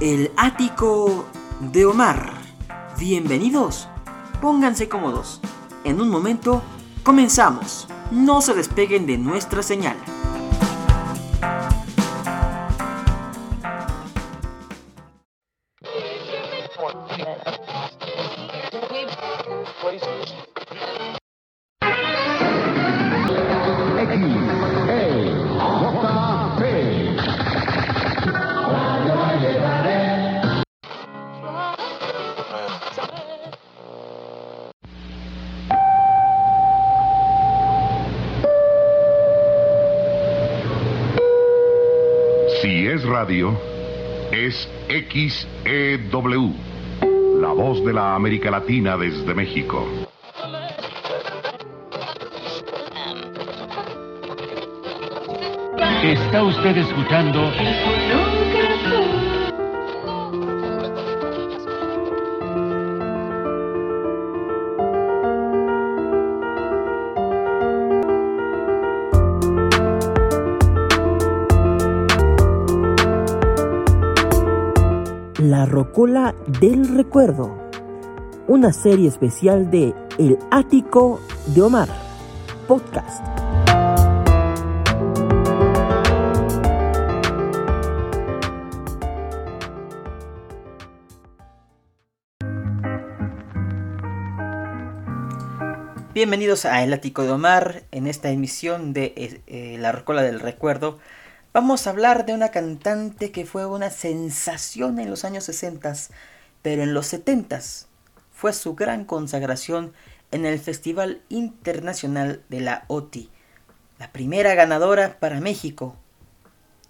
El ático de Omar. Bienvenidos. Pónganse cómodos. En un momento comenzamos. No se despeguen de nuestra señal. XEW, la voz de la América Latina desde México. Está usted escuchando La Rocola del Recuerdo. Una serie especial de El Ático de Omar. Podcast. Bienvenidos a El Ático de Omar. En esta emisión de eh, eh, La Rocola del Recuerdo vamos a hablar de una cantante que fue una sensación en los años 60, pero en los 70 fue su gran consagración en el Festival Internacional de la OTI, la primera ganadora para México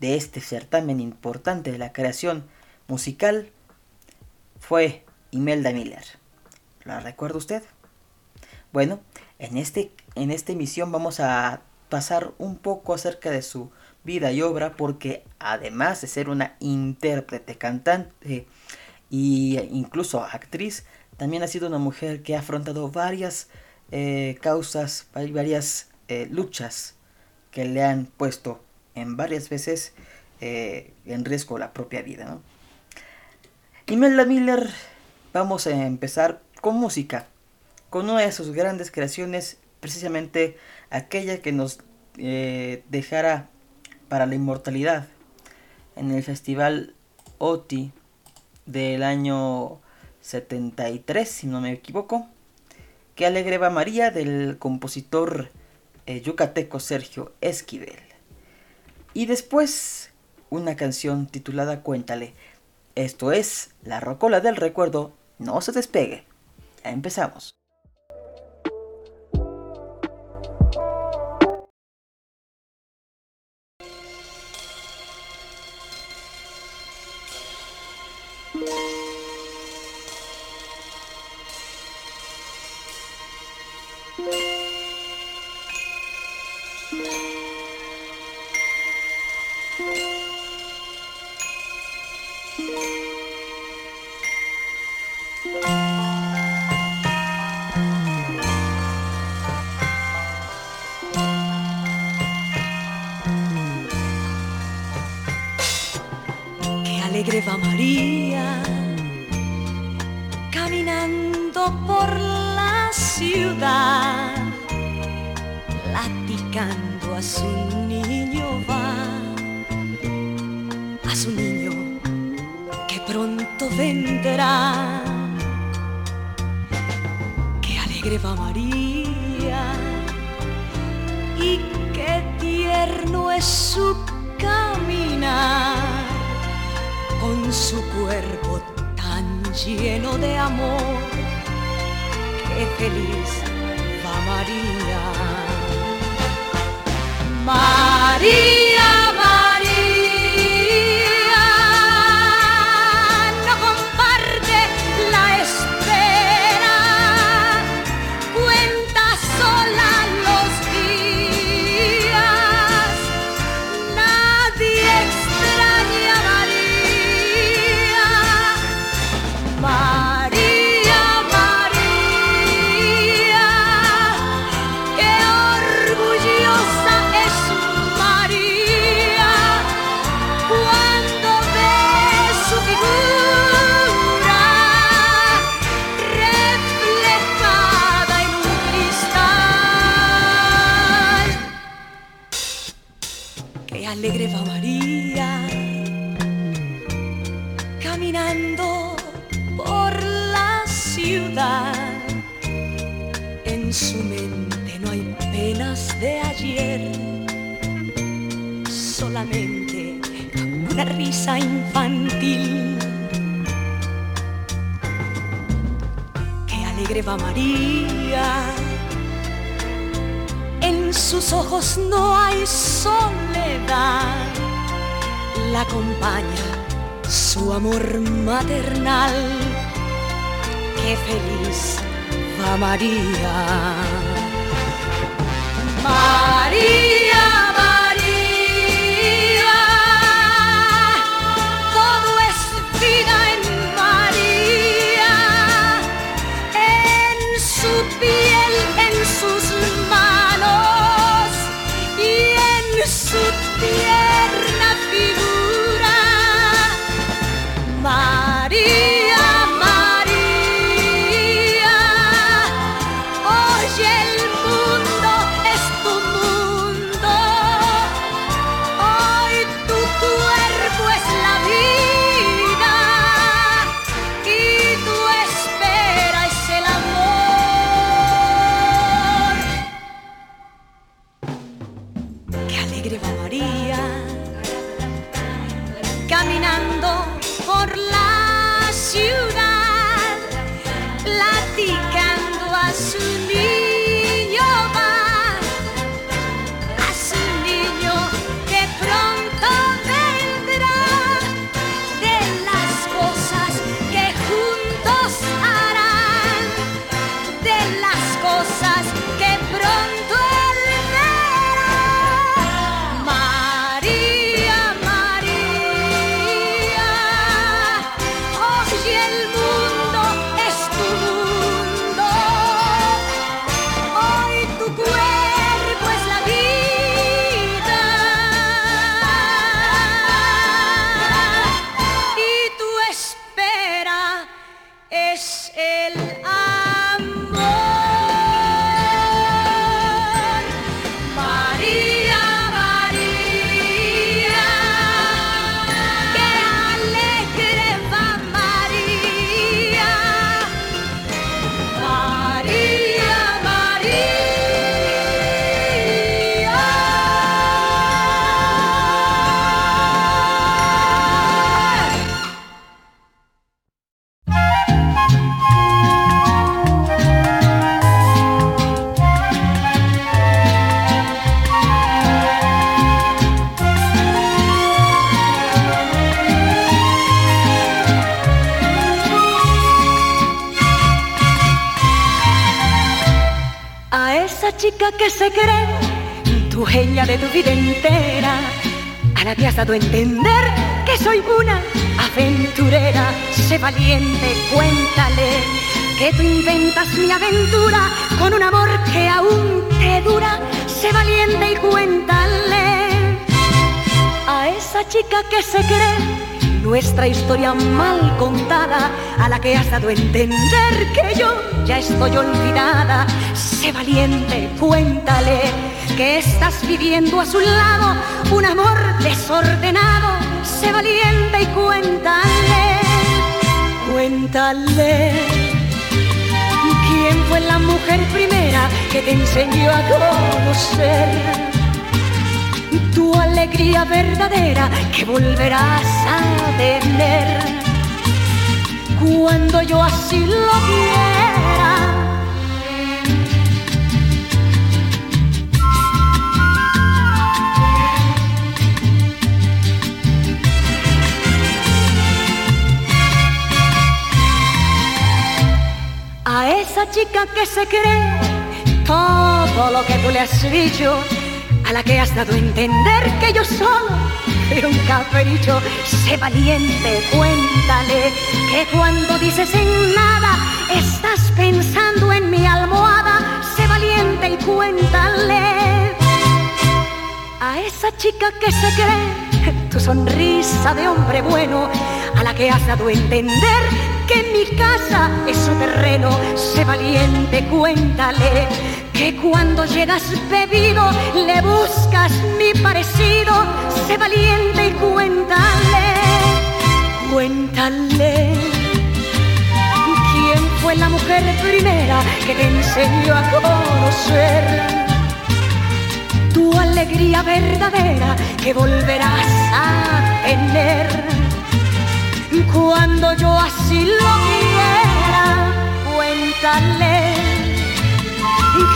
de este certamen importante de la creación musical fue Imelda Miller. ¿La recuerda usted? Bueno, en, este, en esta emisión vamos a pasar un poco acerca de su vida y obra porque además de ser una intérprete, cantante e incluso actriz, también ha sido una mujer que ha afrontado varias eh, causas, varias eh, luchas que le han puesto en varias veces eh, en riesgo la propia vida. ¿no? Imelda Miller, vamos a empezar con música con una de sus grandes creaciones, precisamente aquella que nos dejara para la inmortalidad en el festival OTI del año 73, si no me equivoco, que alegreba María del compositor eh, yucateco Sergio Esquivel. Y después una canción titulada Cuéntale. Esto es La Rocola del Recuerdo, no se despegue. Ya empezamos. Lleno de amor. Qué feliz va María. María, no hay penas de ayer, solamente una risa infantil. Qué alegre va María. En sus ojos no hay soledad. La acompaña su amor maternal. Qué feliz va. María, María, que se cree dueña de tu vida entera, a la que has dado a entender que soy una aventurera. Sé valiente, cuéntale que tú inventas mi aventura con un amor que aún te dura. Sé valiente y cuéntale a esa chica que se cree nuestra historia mal contada, a la que has dado a entender que yo ya estoy olvidada. Sé valiente, cuéntale que estás viviendo a su lado un amor desordenado. Sé valiente y cuéntale, cuéntale. ¿Quién fue la mujer primera que te enseñó a conocer? Tu alegría verdadera que volverás a tener cuando yo así lo quiera. A esa chica que se cree todo lo que tú le has dicho, a la que has dado a entender que yo solo era un capricho. Sé valiente, cuéntale que cuando dices en nada estás pensando en mi almohada. Sé valiente y cuéntale a esa chica que se cree tu sonrisa de hombre bueno, a la que has dado a entender que mi casa es su terreno. Sé valiente, cuéntale que cuando llegas bebido le buscas mi parecido, sé valiente y cuéntale, cuéntale. ¿Quién fue la mujer primera que te enseñó a conocer? Tu alegría verdadera que volverás a tener cuando yo así lo quiera, cuéntale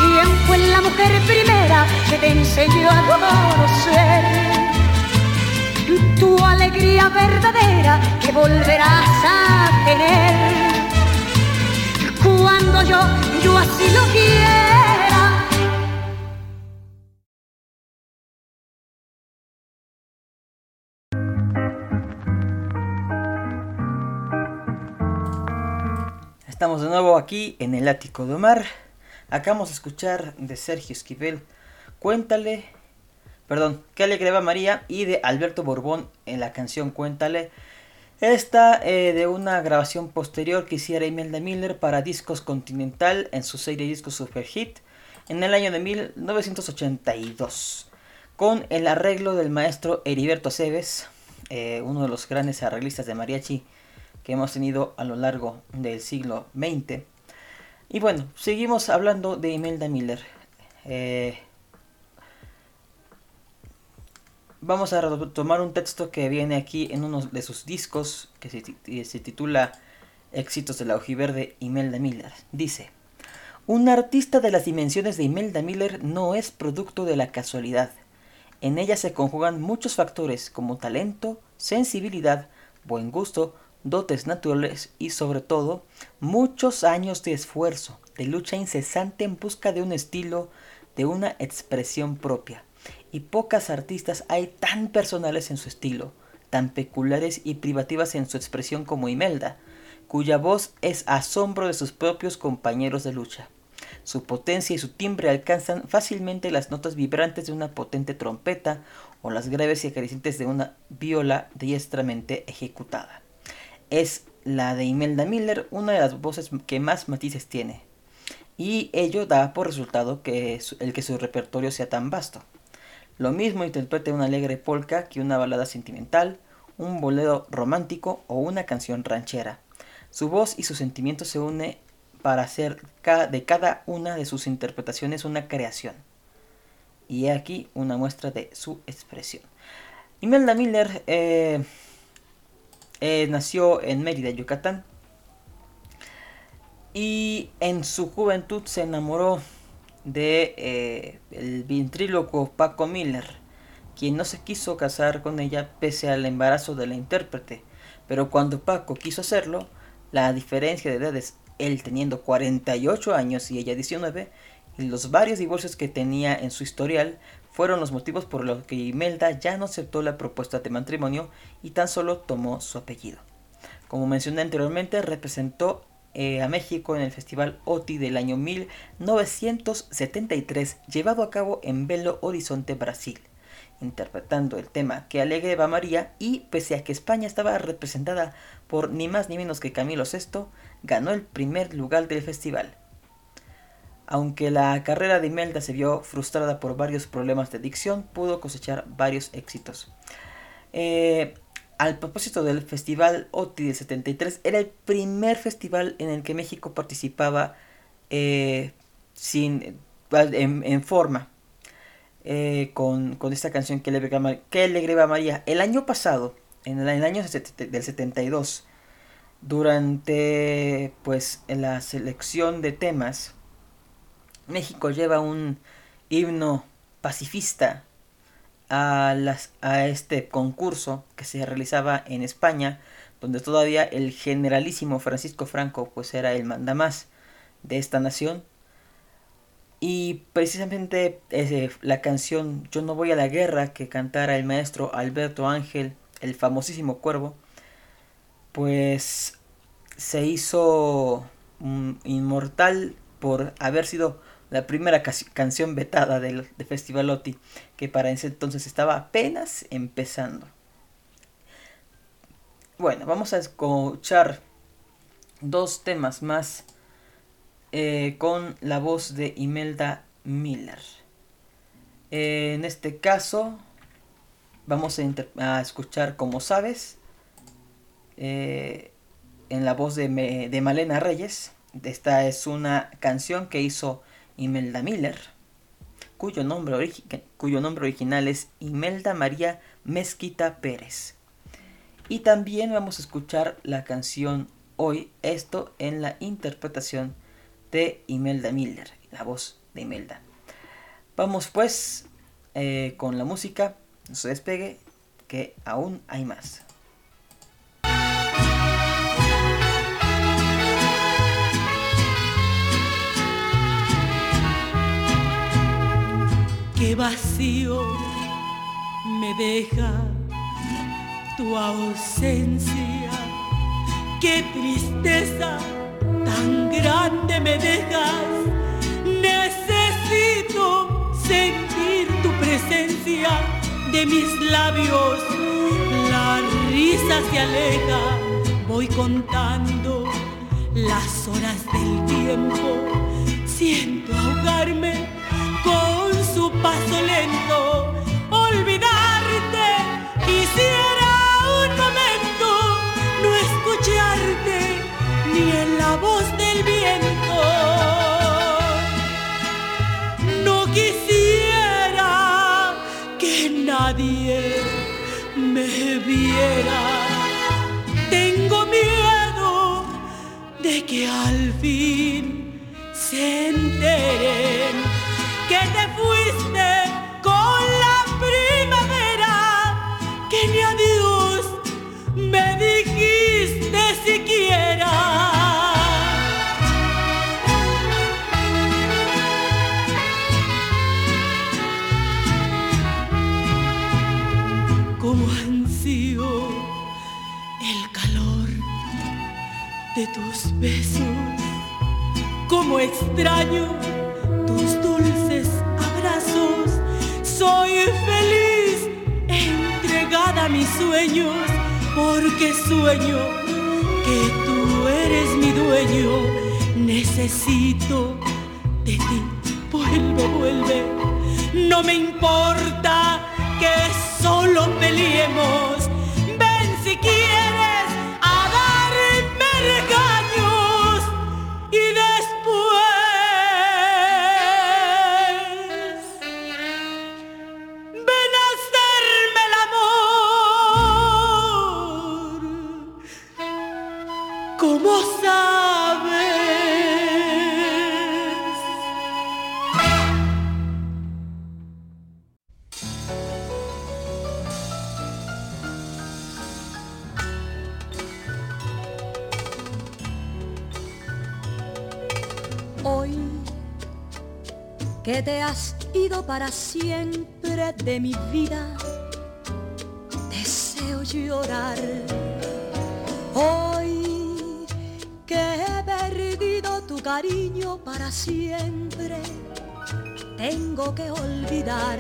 ¿Quién fue la mujer primera que te enseñó a conocer? tu alegría verdadera que volverás a tener. Cuando yo, yo así lo quiera. Estamos de nuevo aquí en el ático de Omar. Acabamos de escuchar de Sergio Esquivel. Cuéntale perdón, que alegre va María y de Alberto Borbón en la canción Cuéntale. Esta eh, de una grabación posterior que hiciera Imelda Miller para Discos Continental en su serie Discos Super Hit en el año de 1982 con el arreglo del maestro Heriberto Cebes, eh, uno de los grandes arreglistas de mariachi que hemos tenido a lo largo del siglo XX. Y bueno, seguimos hablando de Imelda Miller. Eh, vamos a tomar un texto que viene aquí en uno de sus discos que se, titula Éxitos de la Ojiverde Imelda Miller. Dice, un artista de las dimensiones de Imelda Miller no es producto de la casualidad. En ella se conjugan muchos factores como talento, sensibilidad, buen gusto, dotes naturales y sobre todo muchos años de esfuerzo, de lucha incesante en busca de un estilo, de una expresión propia y pocas artistas hay tan personales en su estilo, tan peculiares y privativas en su expresión como Imelda, cuya voz es asombro de sus propios compañeros de lucha. Su potencia y su timbre alcanzan fácilmente las notas vibrantes de una potente trompeta o las graves y acariciantes de una viola diestramente ejecutada. Es la de Imelda Miller una de las voces que más matices tiene, y ello da por resultado que el que su repertorio sea tan vasto. Lo mismo interprete una alegre polka que una balada sentimental, un bolero romántico o una canción ranchera. Su voz y su sentimiento se unen para hacer de cada una de sus interpretaciones una creación. Y aquí una muestra de su expresión. Imelda Miller eh, eh, nació en Mérida, Yucatán. Y en su juventud se enamoró de eh, el ventríloco Paco Miller, quien no se quiso casar con ella pese al embarazo de la intérprete, pero cuando Paco quiso hacerlo, la diferencia de edades, él teniendo 48 años y ella 19, y los varios divorcios que tenía en su historial, fueron los motivos por los que Imelda ya no aceptó la propuesta de matrimonio y tan solo tomó su apellido. Como mencioné anteriormente, representó eh, a México en el Festival OTI del año 1973, llevado a cabo en Belo Horizonte, Brasil, interpretando el tema Que alegre va María y pese a que España estaba representada por ni más ni menos que Camilo VI, ganó el primer lugar del festival. Aunque la carrera de Imelda se vio frustrada por varios problemas de dicción, pudo cosechar varios éxitos. Eh, al propósito del Festival OTI de 73, era el primer festival en el que México participaba eh, sin, en, forma eh, con, esta canción que le, que María. El año pasado, en el, año del 72, durante pues la selección de temas, México lleva un himno pacifista a, las, a este concurso que se realizaba en España, donde todavía el generalísimo Francisco Franco pues era el mandamás de esta nación. Y precisamente la canción Yo no voy a la guerra que cantara el maestro Alberto Ángel, el famosísimo cuervo, pues se hizo inmortal por haber sido la primera canción vetada del, de Festival OTI, que para ese entonces estaba apenas empezando. Bueno, vamos a escuchar dos temas más eh, con la voz de Imelda Miller. Eh, en este caso, vamos a, escuchar, como sabes, eh, en la voz de, de Malena Reyes, Esta es una canción que hizo Imelda Miller, cuyo nombre, original es Imelda María Mezquita Pérez. Y también vamos a escuchar la canción Hoy, esto en la interpretación de Imelda Miller, la voz de Imelda. Vamos pues eh, con la música, no se despegue, que aún hay más. Qué vacío me deja tu ausencia, qué tristeza tan grande me dejas. Necesito sentir tu presencia de mis labios. La risa se aleja, voy contando las horas del tiempo. Siento ahogarme su paso lento. Olvidarte quisiera un momento, no escucharte ni en la voz del viento. No quisiera que nadie me viera. Tengo miedo de que al fin se enteren que te fuiste de tus besos, como extraño tus dulces abrazos. Soy feliz, entregada a mis sueños, porque sueño que tú eres mi dueño. Necesito de ti, vuelve, vuelve. No me importa que solo peleemos. Hoy que te has ido para siempre de mi vida, deseo llorar. Hoy que he perdido tu cariño para siempre, tengo que olvidar.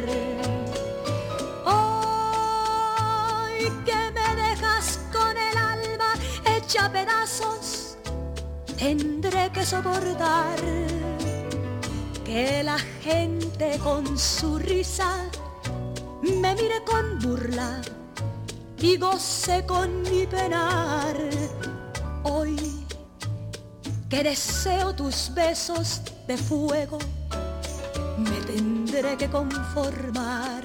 Hoy que me dejas con el alma hecha pedazos, tendré que soportar que la gente con su risa me mire con burla y goce con mi penar. Hoy que deseo tus besos de fuego, me tendré que conformar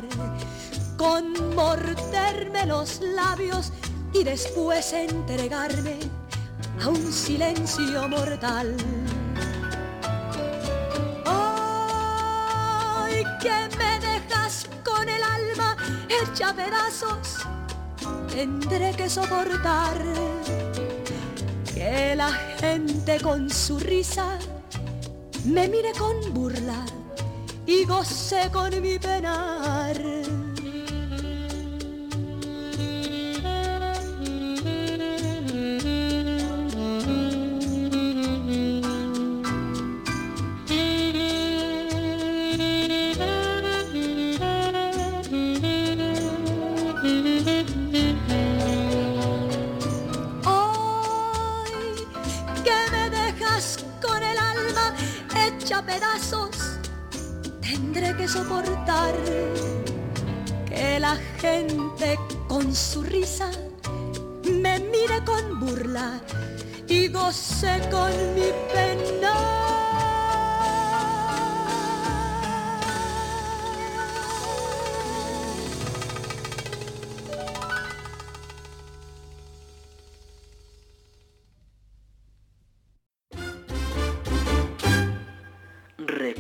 con morderme los labios y después entregarme a un silencio mortal. Ay, que me dejas con el alma hecha pedazos, tendré que soportar que la gente con su risa me mire con burla y goce con mi penar. Soportar que la gente con su risa me mire con burla y gocé con mi pena.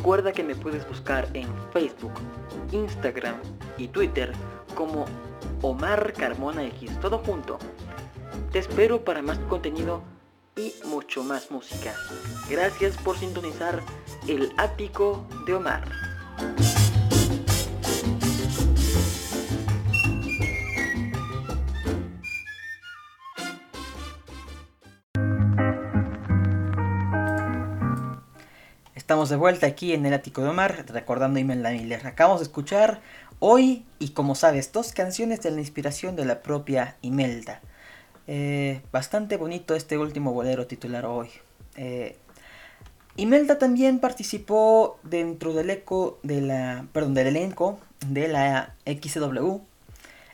Recuerda que me puedes buscar en Facebook, Instagram y Twitter como Omar Carmona X, todo junto. Te espero para más contenido y mucho más música. Gracias por sintonizar el ático de Omar. De vuelta aquí en el ático de Omar, recordando Imelda Miller. Acabamos de escuchar hoy y como sabes, dos canciones de la inspiración de la propia Imelda. Eh, bastante bonito este último bolero titular hoy. Eh, Imelda también participó dentro del eco de la, perdón, del elenco de la XW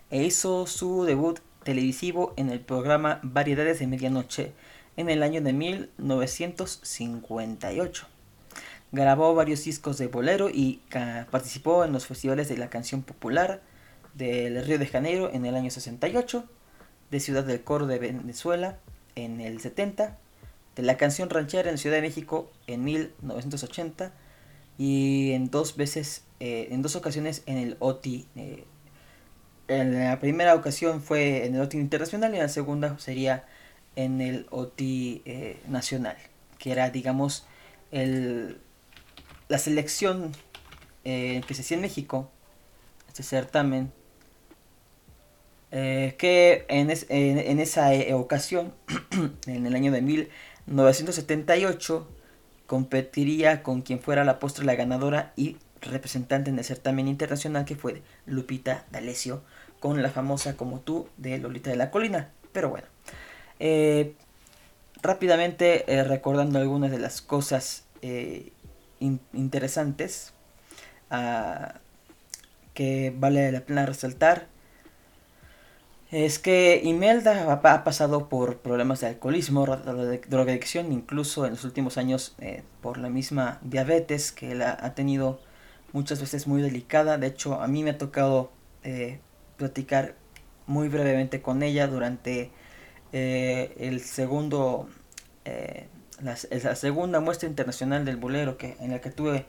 e hizo su debut televisivo en el programa Variedades de Medianoche en el año de 1958. Grabó varios discos de bolero y participó en los festivales de la canción popular del Río de Janeiro en el año 68, de Ciudad del Coro de Venezuela en el 70, de la canción ranchera en Ciudad de México en 1980 y en dos veces, eh, en dos ocasiones en el OTI. Eh, en la primera ocasión fue en el OTI internacional y en la segunda sería en el OTI eh, nacional, que era, digamos, el la selección eh, que se hacía en México, este certamen, eh, que en, esa eh, ocasión, en el año de 1978, competiría con quien fuera la postre la ganadora y representante en el certamen internacional que fue Lupita D'Alessio con la famosa Como tú de Lolita de la Colina. Pero bueno, rápidamente recordando algunas de las cosas interesantes ah, que vale la pena resaltar es que Imelda ha, pasado por problemas de alcoholismo, drogadicción, incluso en los últimos años eh, por la misma diabetes que la ha tenido muchas veces muy delicada. De hecho, a mí me ha tocado eh, platicar muy brevemente con ella durante eh, el segundo la, la, segunda muestra internacional del bolero que, en la que tuve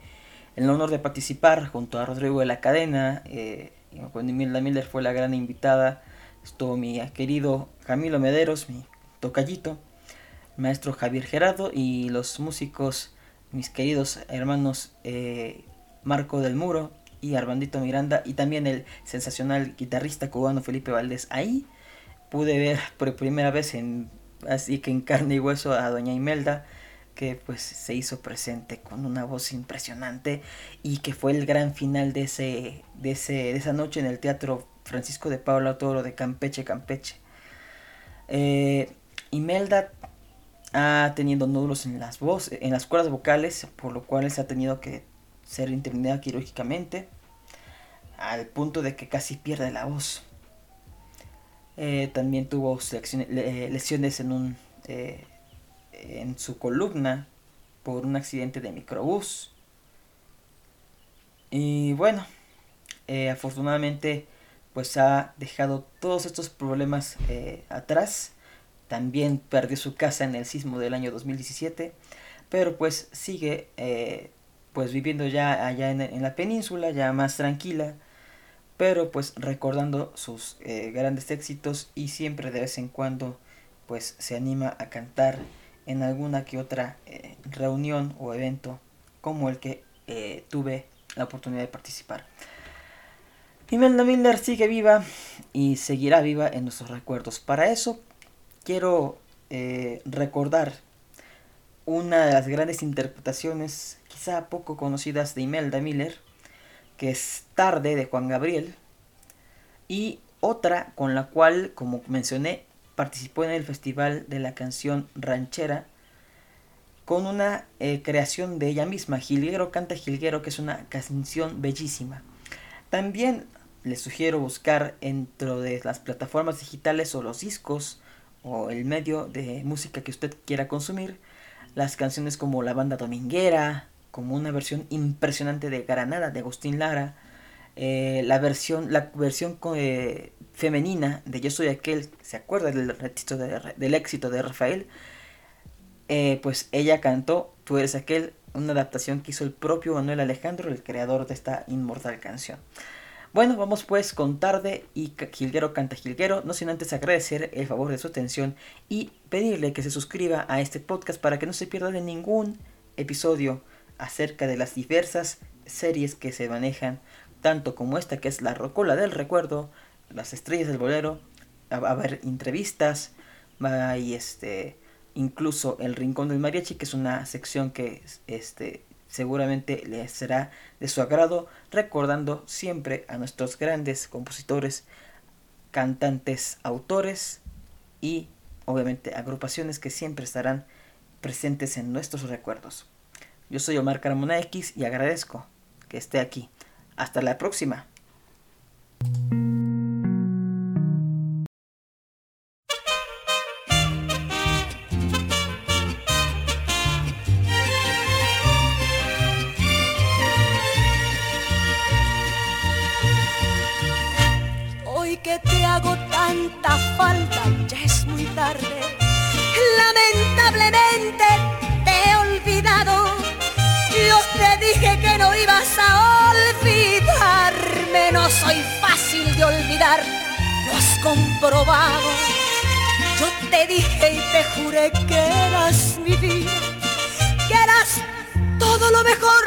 el honor de participar junto a Rodrigo de la Cadena, eh, Imelda Miller fue la gran invitada, estuvo mi querido Camilo Mederos, mi tocallito, maestro Javier Gerardo y los músicos, mis queridos hermanos eh, Marco del Muro y Armandito Miranda y también el sensacional guitarrista cubano Felipe Valdés. Ahí pude ver por primera vez en así que en carne y hueso a doña Imelda que pues se hizo presente con una voz impresionante y que fue el gran final de ese de ese de esa noche en el teatro Francisco de Paula Toro de Campeche Campeche. Eh, Imelda ha tenido nódulos en las voces en las cuerdas vocales por lo cual se ha tenido que ser intervenida quirúrgicamente al punto de que casi pierde la voz eh, también tuvo eh, lesiones en, un, eh, en su columna por un accidente de microbús. Y bueno, afortunadamente pues ha dejado todos estos problemas atrás. También perdió su casa en el sismo del año 2017. Pero pues sigue pues viviendo ya allá en la península, ya más tranquila pero pues recordando sus eh, grandes éxitos y siempre de vez en cuando pues se anima a cantar en alguna que otra eh, reunión o evento como el que eh, tuve la oportunidad de participar. Imelda Miller sigue viva y seguirá viva en nuestros recuerdos. Para eso quiero recordar una de las grandes interpretaciones, quizá poco conocidas, de Imelda Miller, que es Tarde de Juan Gabriel, y otra con la cual, como mencioné, participó en el Festival de la Canción Ranchera con una eh, creación de ella misma, Gilguero Canta Gilguero, que es una canción bellísima. También les sugiero buscar dentro de las plataformas digitales o los discos o el medio de música que usted quiera consumir. Las canciones como La Banda Dominguera, como una versión impresionante de Granada de Agustín Lara, eh, la versión, la versión eh, femenina de Yo Soy Aquel, ¿se acuerda del, del éxito de Rafael? Eh, pues ella cantó Tú eres aquel, una adaptación que hizo el propio Manuel Alejandro, el creador de esta inmortal canción. Bueno, vamos pues con tarde y Gilguero canta Gilguero, no sin antes agradecer el favor de su atención y pedirle que se suscriba a este podcast para que no se pierda de ningún episodio acerca de las diversas series que se manejan, tanto como esta que es La Rocola del Recuerdo, Las Estrellas del Bolero, a, a haber entrevistas, y este, incluso El Rincón del Mariachi, que es una sección que este, seguramente les será de su agrado, recordando siempre a nuestros grandes compositores, cantantes, autores y obviamente agrupaciones que siempre estarán presentes en nuestros recuerdos. Yo soy Omar Carmona X y agradezco que esté aquí. Hasta la próxima. Soy fácil de olvidar, lo has comprobado. Yo te dije y te juré que eras mi vida, que eras todo lo mejor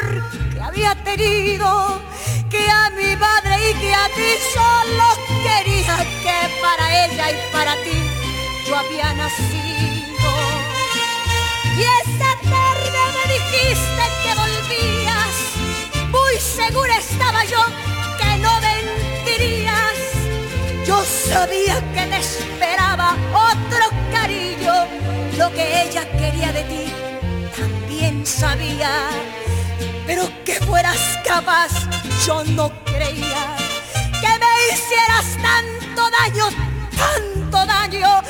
que había tenido, que a mi madre y que a ti solo quería, que para ella y para ti yo había nacido. Y esa tarde me dijiste que volvías, muy segura estaba yo que no mentirías. Yo sabía que te esperaba otro cariño, lo que ella quería de ti también sabía, pero que fueras capaz yo no creía, que me hicieras tanto daño, tanto daño,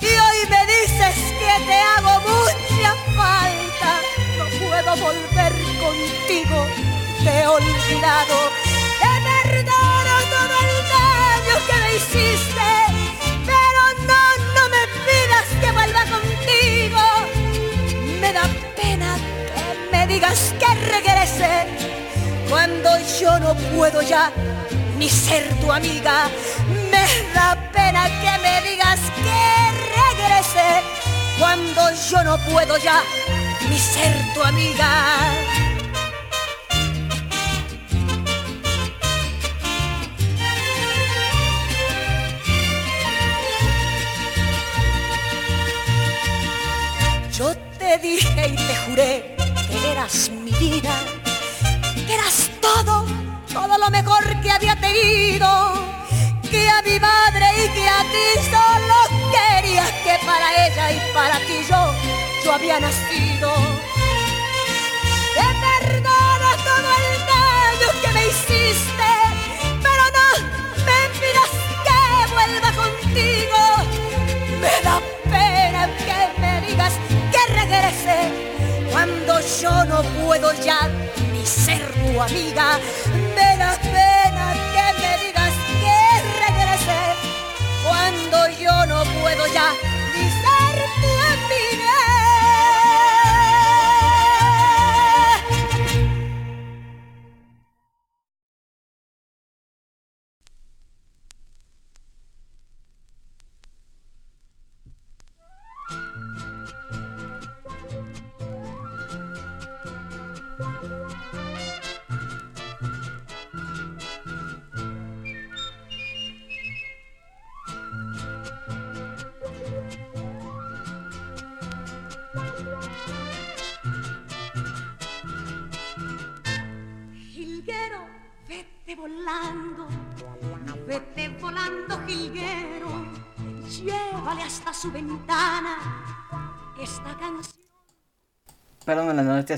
y hoy me dices que te hago mucha falta, no puedo volver contigo, te he olvidado, daño que me hiciste, pero no, no me pidas que vuelva contigo, me da pena que me digas que regrese cuando yo no puedo ya ni ser tu amiga. Me da pena que me digas que regrese cuando yo no puedo ya ni ser tu amiga. Te dije y te juré que eras mi vida, que eras todo, todo lo mejor que había tenido, que a mi madre y que a ti solo quería que para ella y para ti yo, yo había nacido. Te perdono todo el daño que me hiciste, pero no me pidas que vuelva contigo. Me da pena que me digas regrese cuando yo no puedo ya ni ser tu amiga. Me da pena que me digas que regrese cuando yo no puedo ya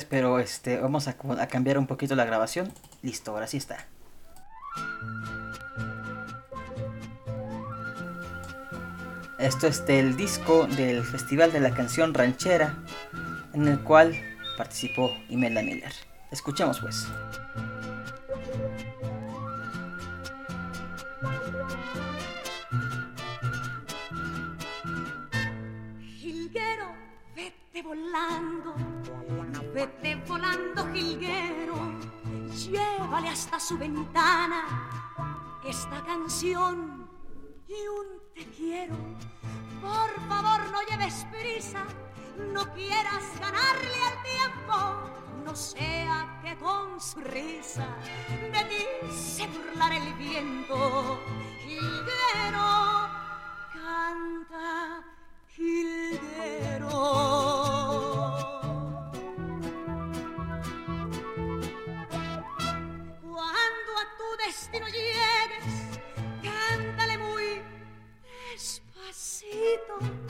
Pero este, vamos a, a cambiar un poquito la grabación. Listo, ahora sí está. Esto es del disco del Festival de la Canción Ranchera, en el cual participó Imelda Miller. Escuchemos pues. Hasta su ventana esta canción y un te quiero. Por favor, no lleves prisa, no quieras ganarle al tiempo, no sea que con su risa de ti se el viento. Jilguero, canta, Jilguero. Destino llegues, cántale muy despacito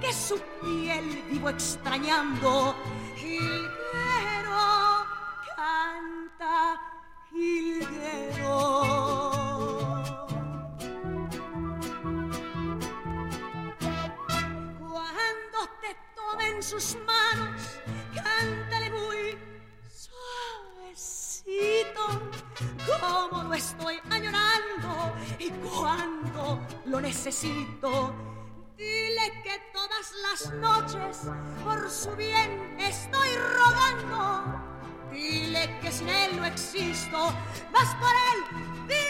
que su piel vivo extrañando. Jilguero, canta, Jilguero. Cuando te tomen sus manos, cántale muy suavecito, como lo estoy añorando y cuando lo necesito. Dile que todas las noches por su bien estoy rogando. Dile que sin él no existo, más por él vivo